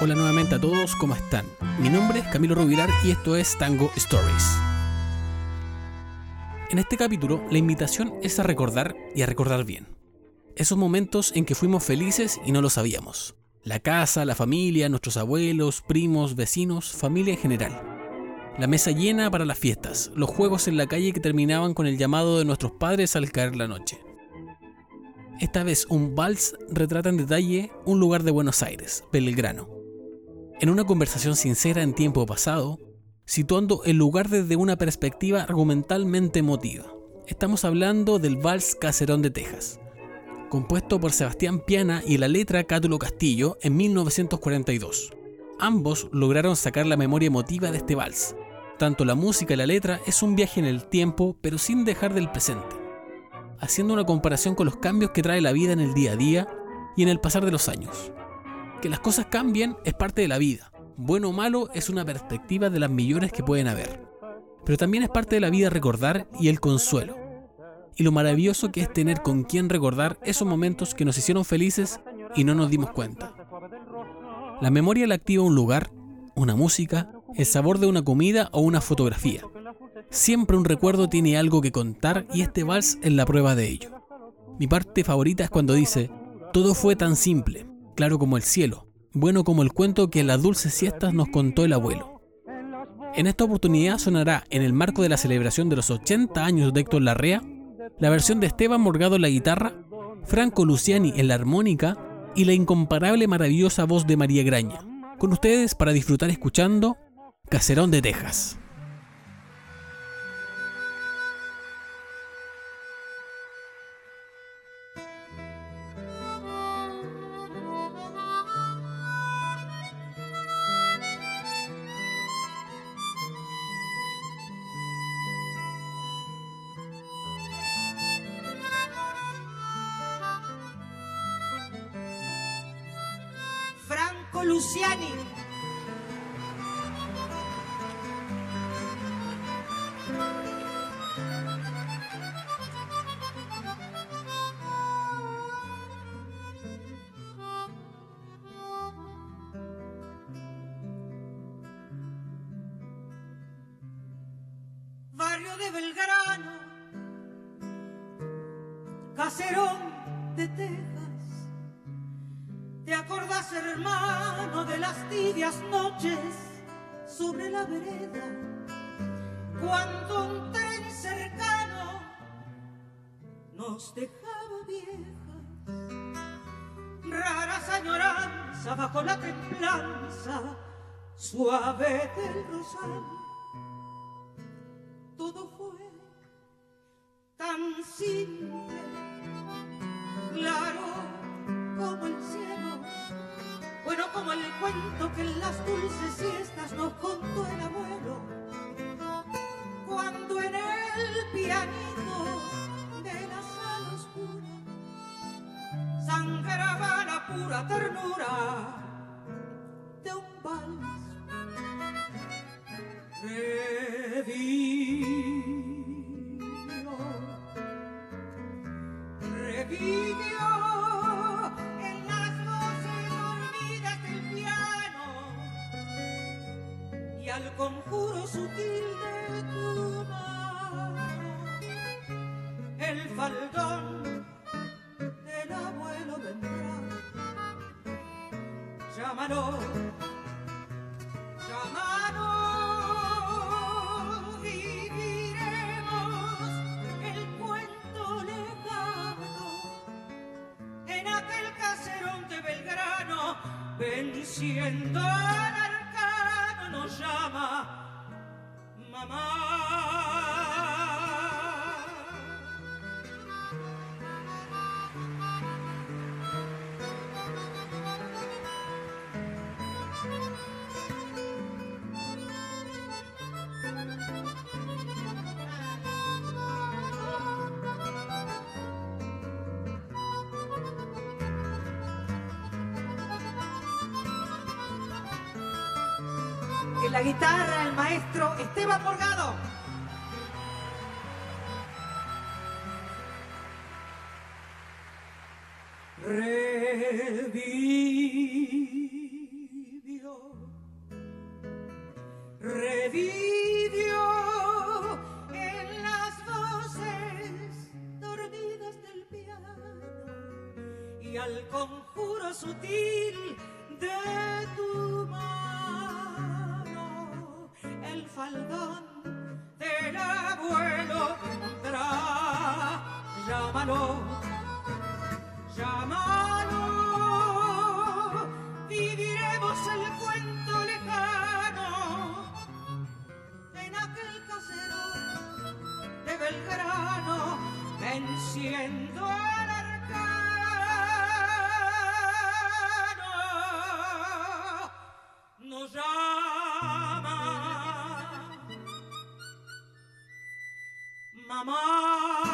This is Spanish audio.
Hola nuevamente a todos, ¿cómo están? Mi nombre es Camilo Rubilar y esto es Tango Stories. En este capítulo, la invitación es a recordar y a recordar bien. Esos momentos en que fuimos felices y no lo sabíamos. La casa, la familia, nuestros abuelos, primos, vecinos, familia en general. La mesa llena para las fiestas, los juegos en la calle que terminaban con el llamado de nuestros padres al caer la noche. Esta vez un vals retrata en detalle un lugar de Buenos Aires, Belgrano. En una conversación sincera en tiempo pasado, situando el lugar desde una perspectiva argumentalmente emotiva. Estamos hablando del Vals Caserón de Texas, compuesto por Sebastián Piana y la letra Cátulo Castillo en 1942. Ambos lograron sacar la memoria emotiva de este vals. Tanto la música y la letra es un viaje en el tiempo, pero sin dejar del presente haciendo una comparación con los cambios que trae la vida en el día a día y en el pasar de los años. Que las cosas cambien es parte de la vida. Bueno o malo es una perspectiva de las millones que pueden haber. Pero también es parte de la vida recordar y el consuelo. Y lo maravilloso que es tener con quien recordar esos momentos que nos hicieron felices y no nos dimos cuenta. La memoria la activa un lugar, una música, el sabor de una comida o una fotografía. Siempre un recuerdo tiene algo que contar y este vals es la prueba de ello. Mi parte favorita es cuando dice, todo fue tan simple, claro como el cielo, bueno como el cuento que en las dulces siestas nos contó el abuelo. En esta oportunidad sonará, en el marco de la celebración de los 80 años de Héctor Larrea, la versión de Esteban Morgado en la guitarra, Franco Luciani en la armónica y la incomparable maravillosa voz de María Graña. Con ustedes para disfrutar escuchando Caserón de Texas. Luciani. Barrio de Belgrano, caserón de Texas. ¿Te acordás, hermano, de las tibias noches sobre la vereda? Cuando un tren cercano nos dejaba viejas. Raras añoranza bajo la templanza suave del rosal. Todo fue tan simple, claro como el cuento que en las dulces siestas nos contó el abuelo, cuando en el pianito de la sala oscura sangraba la pura ternura al conjuro sutil de tu mano, el faldón del abuelo vendrá. Llámalo, llámalo, viviremos el cuento lejano. En aquel caserón de Belgrano, bendiciendo la la guitarra el maestro Esteban Morgado. Revivió, revivió en las voces dormidas del piano y al conjuro sutil de tu mano faldón del abuelo tra llámalo llámalo Mama.